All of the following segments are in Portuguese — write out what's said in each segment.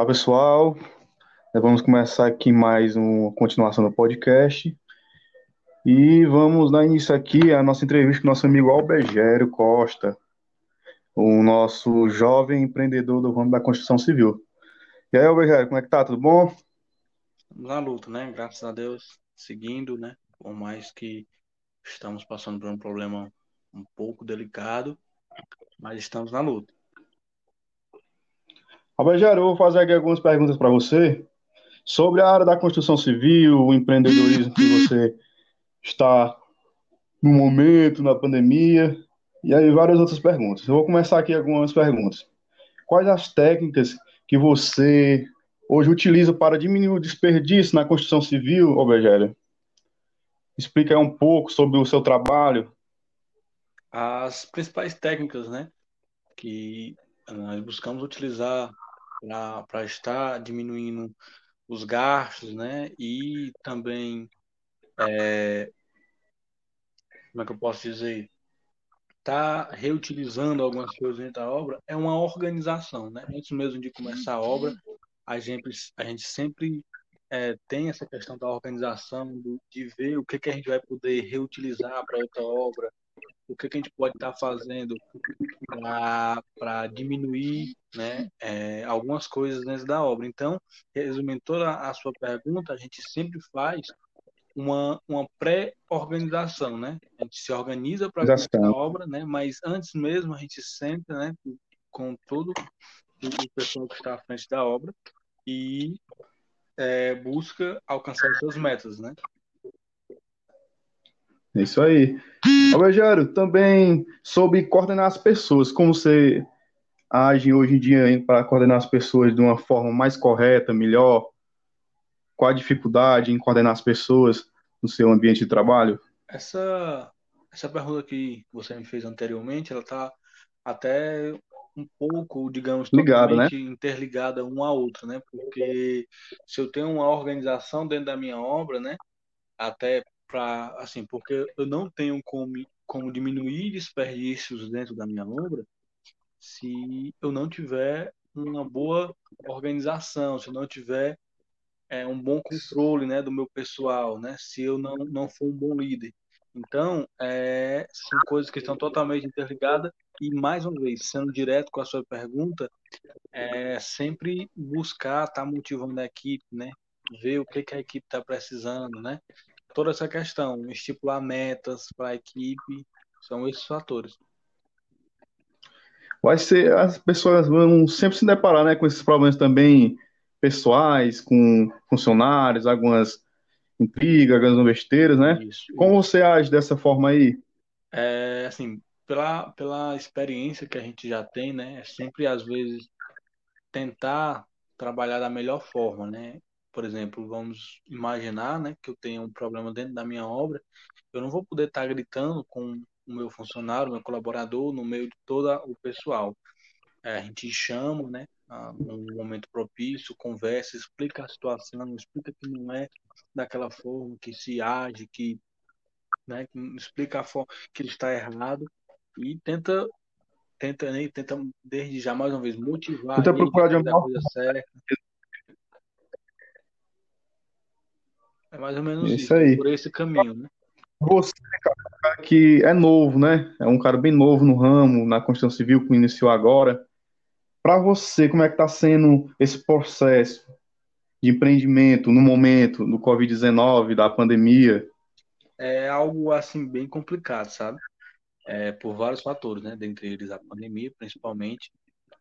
Olá, pessoal. Vamos começar aqui mais uma continuação do podcast. E vamos dar início aqui à nossa entrevista com o nosso amigo Albergério Costa, o nosso jovem empreendedor do ramo da construção civil. E aí, Albergério, como é que tá? Tudo bom? Na luta, né? Graças a Deus, seguindo, né? Por mais que estamos passando por um problema um pouco delicado, mas estamos na luta. Eu vou fazer aqui algumas perguntas para você sobre a área da construção civil, o empreendedorismo que você está no momento, na pandemia, e aí várias outras perguntas. Eu vou começar aqui algumas perguntas. Quais as técnicas que você hoje utiliza para diminuir o desperdício na construção civil, Albergério? Explica aí um pouco sobre o seu trabalho. As principais técnicas, né, que nós buscamos utilizar para estar diminuindo os gastos, né? E também, é, como é que eu posso dizer? Tá reutilizando algumas coisas dentro da obra é uma organização, né? Antes mesmo de começar a obra, a gente, a gente sempre é, tem essa questão da organização, de ver o que, que a gente vai poder reutilizar para outra obra, o que, que a gente pode estar tá fazendo para diminuir né, é, algumas coisas dentro da obra. Então, resumindo toda a sua pergunta, a gente sempre faz uma, uma pré-organização, né? A gente se organiza para a obra, né? Mas antes mesmo a gente senta, né, com todo o pessoal que está à frente da obra e é, busca alcançar suas metas, né? É isso aí. Alberjário, também sobre coordenar as pessoas, como você age hoje em dia para coordenar as pessoas de uma forma mais correta, melhor? Qual a dificuldade em coordenar as pessoas no seu ambiente de trabalho? Essa, essa pergunta que você me fez anteriormente, ela está até um pouco, digamos, Ligado, né? interligada uma à outra, né? Porque se eu tenho uma organização dentro da minha obra, né? Até para assim, porque eu não tenho como, como diminuir desperdícios dentro da minha obra se eu não tiver uma boa organização, se eu não tiver é, um bom controle né, do meu pessoal, né, se eu não, não for um bom líder. Então, é, são coisas que estão totalmente interligadas e, mais uma vez, sendo direto com a sua pergunta, é sempre buscar estar tá motivando a equipe, né, ver o que, que a equipe está precisando, né, toda essa questão, estipular metas para a equipe, são esses fatores. Vai ser, as pessoas vão sempre se deparar né, com esses problemas também pessoais, com funcionários, algumas intrigas, algumas besteiras, né? Isso, Como você age dessa forma aí? É, assim, pela, pela experiência que a gente já tem, né? É sempre, às vezes, tentar trabalhar da melhor forma, né? Por exemplo, vamos imaginar né, que eu tenho um problema dentro da minha obra, eu não vou poder estar gritando com o meu funcionário, meu colaborador, no meio de todo o pessoal. É, a gente chama, né, num momento propício, conversa, explica a situação, explica que não é daquela forma que se age, que, né, explica a forma que ele está errado e tenta tenta, né, tenta desde já mais uma vez motivar tenta procurar de uma coisa certa É mais ou menos isso, isso aí. por esse caminho, né? Você, cara, que é novo, né? É um cara bem novo no ramo, na construção civil, que iniciou agora. Para você, como é que está sendo esse processo de empreendimento no momento do Covid-19, da pandemia? É algo, assim, bem complicado, sabe? É, por vários fatores, né? Dentre eles a pandemia, principalmente,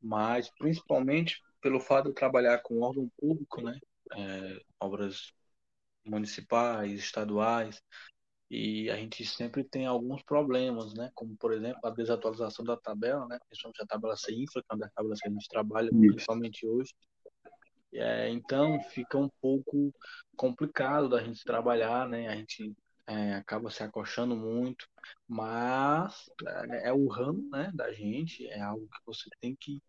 mas principalmente pelo fato de trabalhar com órgão público, né? É, obras municipais, estaduais, e a gente sempre tem alguns problemas, né? Como, por exemplo, a desatualização da tabela, né? Principalmente a tabela CINFRA, que é uma das tabelas que a gente trabalha, principalmente hoje. É, então, fica um pouco complicado da gente trabalhar, né? A gente é, acaba se acochando muito, mas é, é, o ramo né, da gente, é algo que você tem que,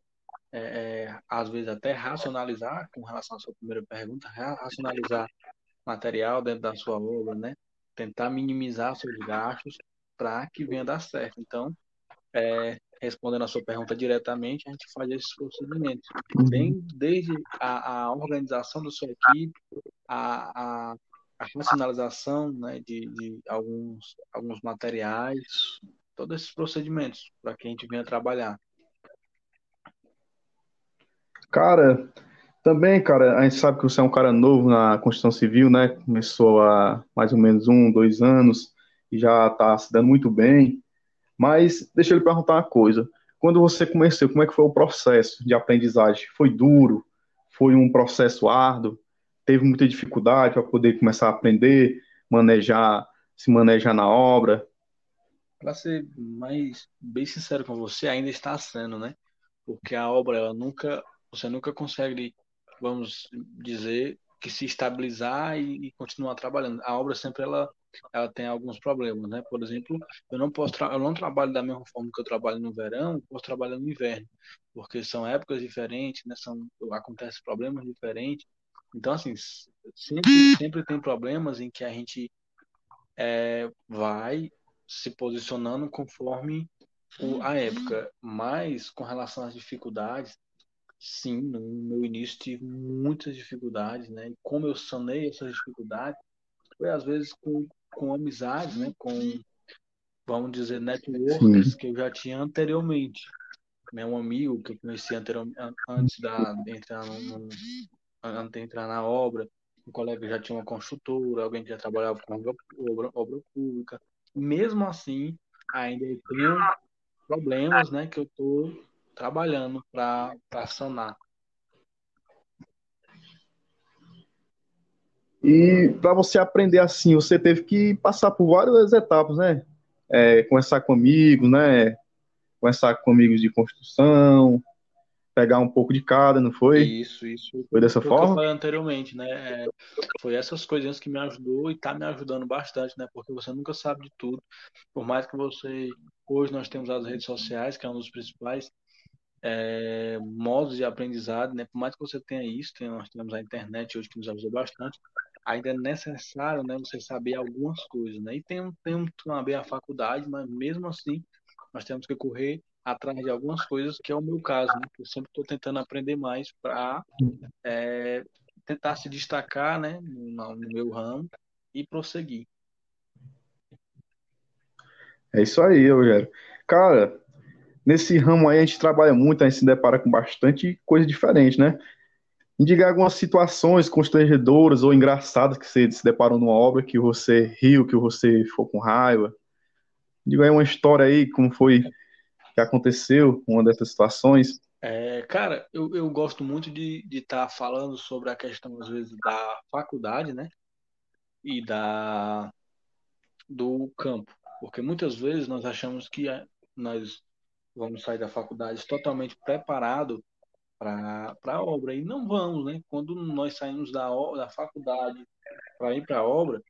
é, é, às vezes, até racionalizar com relação à sua primeira pergunta, racionalizar material dentro da sua obra, né? Tentar minimizar seus gastos para que venha dar certo. Então, é, respondendo a sua pergunta diretamente, a gente faz esses procedimentos. Uhum. Bem, desde a, a, organização da sua equipe, a, a, a racionalização né, de, de alguns, alguns materiais, todos esses procedimentos para que a gente venha trabalhar. Cara, também, cara, a gente sabe que você é um cara novo na Constituição Civil, né? Começou há mais ou menos um, dois anos e já está se dando muito bem. Mas deixa eu lhe perguntar uma coisa. Quando você começou, como é que foi o processo de aprendizagem? Foi duro? Foi um processo árduo? Teve muita dificuldade para poder começar a aprender, manejar, se manejar na obra? Para ser mais bem sincero com você, ainda está sendo, né? Porque a obra ela nunca, você nunca consegue, vamos dizer, que se estabilizar e, e continuar trabalhando. A obra sempre ela ela tem alguns problemas, né? Por exemplo, eu não posso eu não trabalho da mesma forma que eu trabalho no verão, posso trabalhar no inverno, porque são épocas diferentes, né? São acontecem problemas diferentes. Então assim, sempre sempre tem problemas em que a gente é, vai se posicionando conforme o, a época, mas com relação às dificuldades, sim, no meu início tive muitas dificuldades, né? E como eu sanei essas dificuldades foi às vezes com com amizades, né? Com, vamos dizer, networks Sim. que eu já tinha anteriormente. Né, um amigo que eu conheci anteriormente, antes da, de entrar, no, antes de entrar na obra, um colega que já tinha uma construtora, alguém que já trabalhava com obra, obra, obra pública. Mesmo assim, ainda eu tenho problemas né, que eu estou trabalhando para sanar. E para você aprender assim, você teve que passar por várias etapas, né? É, conversar com amigos, né? Conversar com amigos de construção, pegar um pouco de cada, não foi? Isso, isso. Foi dessa forma? Que eu falei anteriormente, né? É, foi essas coisinhas que me ajudou e tá me ajudando bastante, né? Porque você nunca sabe de tudo. Por mais que você. Hoje nós temos as redes sociais, que é um dos principais é, modos de aprendizado, né? Por mais que você tenha isso, tem, nós temos a internet hoje que nos ajuda bastante ainda é necessário, né, você saber algumas coisas, né? E tem, tem também a faculdade, mas mesmo assim nós temos que correr atrás de algumas coisas, que é o meu caso, né? Eu sempre estou tentando aprender mais para é, tentar se destacar, né, no, no meu ramo e prosseguir. É isso aí, Rogério. Cara, nesse ramo aí a gente trabalha muito, a gente se depara com bastante coisa diferente, né? Indicar algumas situações constrangedoras ou engraçadas que você se deparou numa obra que você riu, que você ficou com raiva. Diga aí uma história aí, como foi que aconteceu uma dessas situações. É, cara, eu, eu gosto muito de estar tá falando sobre a questão, às vezes, da faculdade, né? E da do campo. Porque muitas vezes nós achamos que nós vamos sair da faculdade totalmente preparado para a obra. E não vamos, né? Quando nós saímos da, da faculdade para ir para a obra,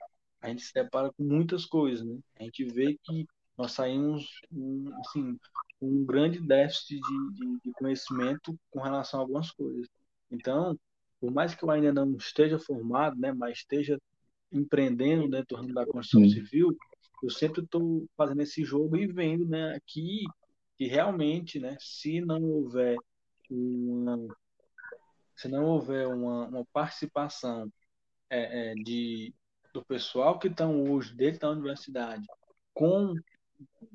a gente se depara com muitas coisas, né? A gente vê que nós saímos um, assim, um grande déficit de, de, de, conhecimento com relação a algumas coisas. Então, por mais que eu ainda não esteja formado, né, mas esteja empreendendo dentro ramo da construção civil, eu sempre estou fazendo esse jogo e vendo, né, que, que realmente, né, se não houver uma, se não houver uma, uma participação é, é, de, do pessoal que estão hoje dentro da universidade com,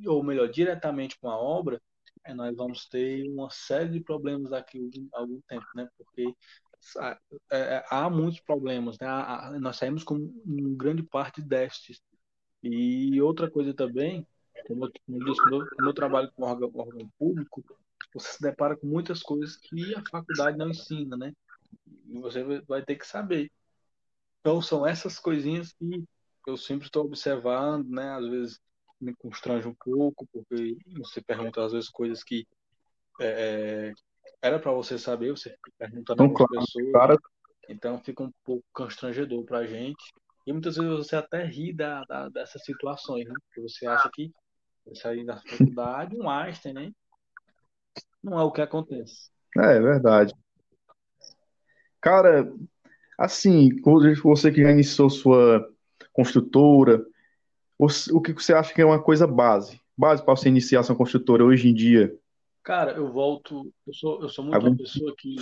ou melhor, diretamente com a obra, é, nós vamos ter uma série de problemas daqui a algum tempo, né? Porque é, é, há muitos problemas, né? Há, nós saímos com uma grande parte de déficits. E outra coisa também, como eu, como eu disse, como eu, trabalho com órgão, órgão público, você se depara com muitas coisas que a faculdade não ensina, né? E você vai ter que saber. Então são essas coisinhas que eu sempre estou observando, né? Às vezes me constrange um pouco, porque você pergunta às vezes coisas que é, é era para você saber, você pergunta a claro, pessoas, claro. então fica um pouco constrangedor para a gente. E muitas vezes você até ri da, da, dessas situações, né? Porque você acha que vai sair da faculdade um Einstein, né? não é o que acontece. É, é verdade. Cara, assim, você que já iniciou sua construtora, o que você acha que é uma coisa base? Base para você iniciar sua construtora hoje em dia? Cara, eu volto. Eu sou, eu sou muito Algum uma pessoa que,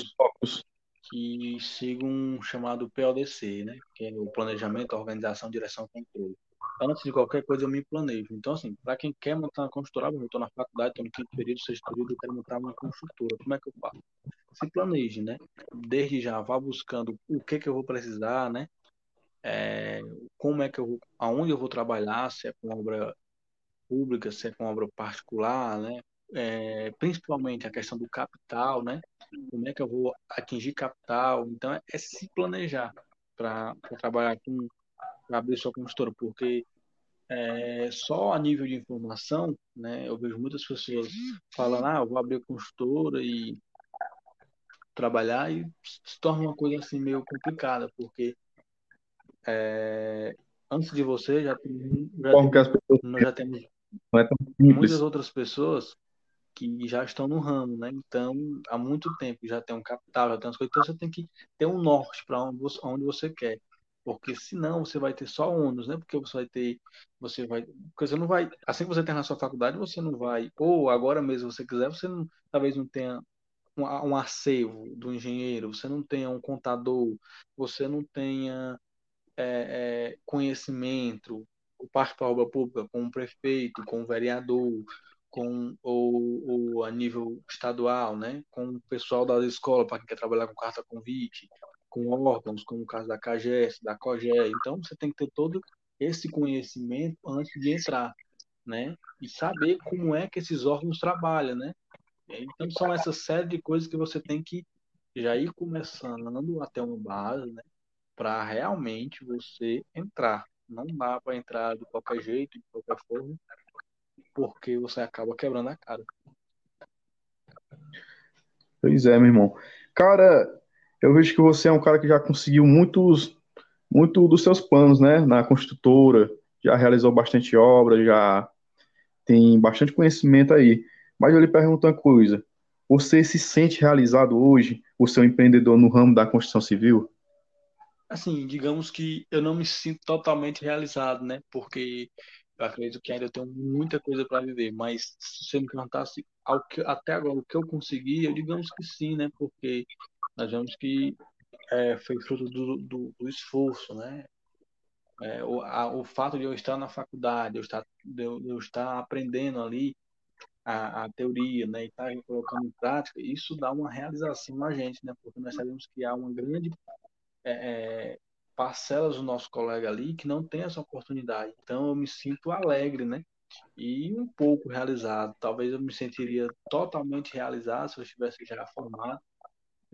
que sigo um chamado PODC, né? Que é o Planejamento, Organização, Direção e Controle. Antes de qualquer coisa, eu me planejo. Então, assim, para quem quer montar uma construtora, eu estou na faculdade, estou no quinto período, sexto período, eu quero montar uma construtora. Como é que eu faço? Se planeje, né? Desde já, vá buscando o que que eu vou precisar, né? É, como é que eu vou, aonde eu vou trabalhar, se é com obra pública, se é com obra particular, né? É, principalmente a questão do capital, né? Como é que eu vou atingir capital? Então é, é se planejar para trabalhar com abrir sua consultora, porque é, só a nível de informação, né? Eu vejo muitas pessoas falando, ah, eu vou abrir a consultora e trabalhar e se torna uma coisa assim meio complicada, porque é, antes de você já, tem, já, tem, nós temos é muitas outras pessoas que já estão no ramo, né? Então, há muito tempo já tem um capital, já tem as coisas, então você tem que ter um norte para onde você quer. Porque senão você vai ter só ônus, né? Porque você vai ter, você vai, porque você não vai, assim que você tem na sua faculdade, você não vai, ou agora mesmo você quiser, você não, talvez não tenha um, um acervo do engenheiro, você não tenha um contador, você não tenha é, é, conhecimento, parte para a obra pública com o prefeito, com o vereador, com ou, ou a nível estadual, né, com o pessoal da escola para quem quer trabalhar com carta convite, com órgãos, como o caso da CAGES, da COGE. Então você tem que ter todo esse conhecimento antes de entrar, né, e saber como é que esses órgãos trabalham, né. Então são essa série de coisas que você tem que já ir começando até uma base, né, para realmente você entrar. Não dá para entrar de qualquer jeito, de qualquer forma, porque você acaba quebrando a cara. Pois é, meu irmão. Cara, eu vejo que você é um cara que já conseguiu muitos, muito dos seus planos, né, na construtora, já realizou bastante obra, já tem bastante conhecimento aí. Mas eu lhe pergunto uma coisa: você se sente realizado hoje, o seu empreendedor no ramo da construção civil? Assim, digamos que eu não me sinto totalmente realizado, né? Porque eu acredito que ainda tenho muita coisa para viver, mas se você me perguntasse ao que, até agora o que eu consegui, eu digamos que sim, né? Porque nós vemos que é, foi fruto do, do, do esforço, né? É, o, a, o fato de eu estar na faculdade, eu estar, de eu, de eu estar aprendendo ali a, a teoria, né, e estar colocando em prática, isso dá uma realização na gente, né? Porque nós sabemos que há uma grande é, é, parcelas do nosso colega ali que não tem essa oportunidade. Então eu me sinto alegre, né? E um pouco realizado. Talvez eu me sentiria totalmente realizado se eu estivesse já formado,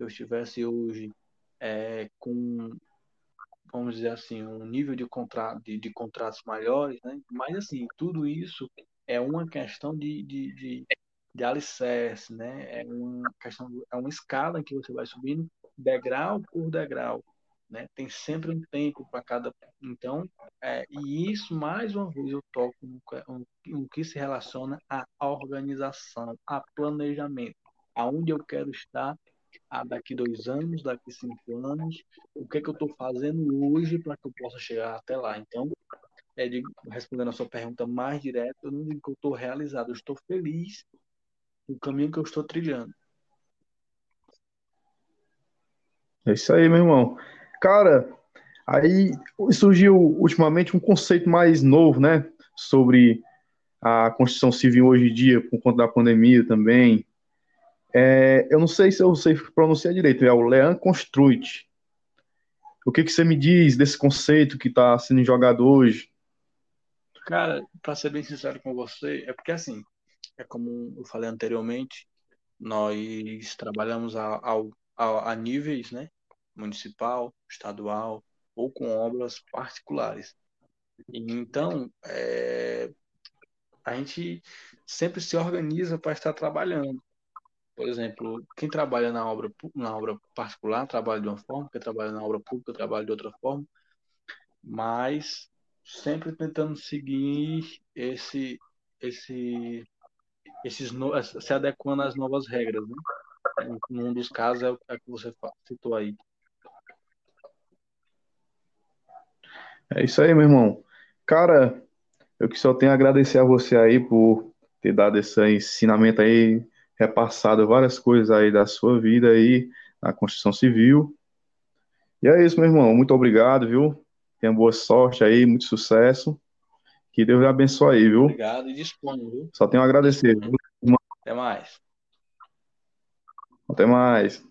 eu estivesse hoje é, com, vamos dizer assim, um nível de, contrato, de, de contratos maiores, né? Mas assim, tudo isso é uma questão de, de, de, de alicerce, né? É uma questão, é uma escala que você vai subindo degrau por degrau né? Tem sempre um tempo para cada. Então, é, e isso, mais uma vez, eu toco no, no que se relaciona à organização, a planejamento. Aonde eu quero estar a daqui dois anos, daqui cinco anos, o que, é que eu estou fazendo hoje para que eu possa chegar até lá. Então, é de, respondendo a sua pergunta mais direta, eu não digo que eu estou realizado, eu estou feliz no caminho que eu estou trilhando. É isso aí, meu irmão. Cara, aí surgiu ultimamente um conceito mais novo, né? Sobre a construção civil hoje em dia, por conta da pandemia também. É, eu não sei se eu sei pronunciar direito, é o Lean Construit. O que, que você me diz desse conceito que está sendo jogado hoje? Cara, para ser bem sincero com você, é porque assim, é como eu falei anteriormente, nós trabalhamos a, a, a níveis, né? municipal, estadual ou com obras particulares. Então, é, a gente sempre se organiza para estar trabalhando. Por exemplo, quem trabalha na obra, na obra particular trabalha de uma forma, quem trabalha na obra pública trabalha de outra forma, mas sempre tentando seguir esse, esse, esses, se adequando às novas regras. Né? Num dos casos é o que você citou aí, É isso aí, meu irmão. Cara, eu que só tenho a agradecer a você aí por ter dado esse ensinamento aí repassado várias coisas aí da sua vida aí na construção civil. E é isso, meu irmão. Muito obrigado, viu? Tenha boa sorte aí, muito sucesso. Que Deus lhe abençoe aí, viu? Obrigado e disponha, viu? Só tenho a agradecer. Até mais. Até mais.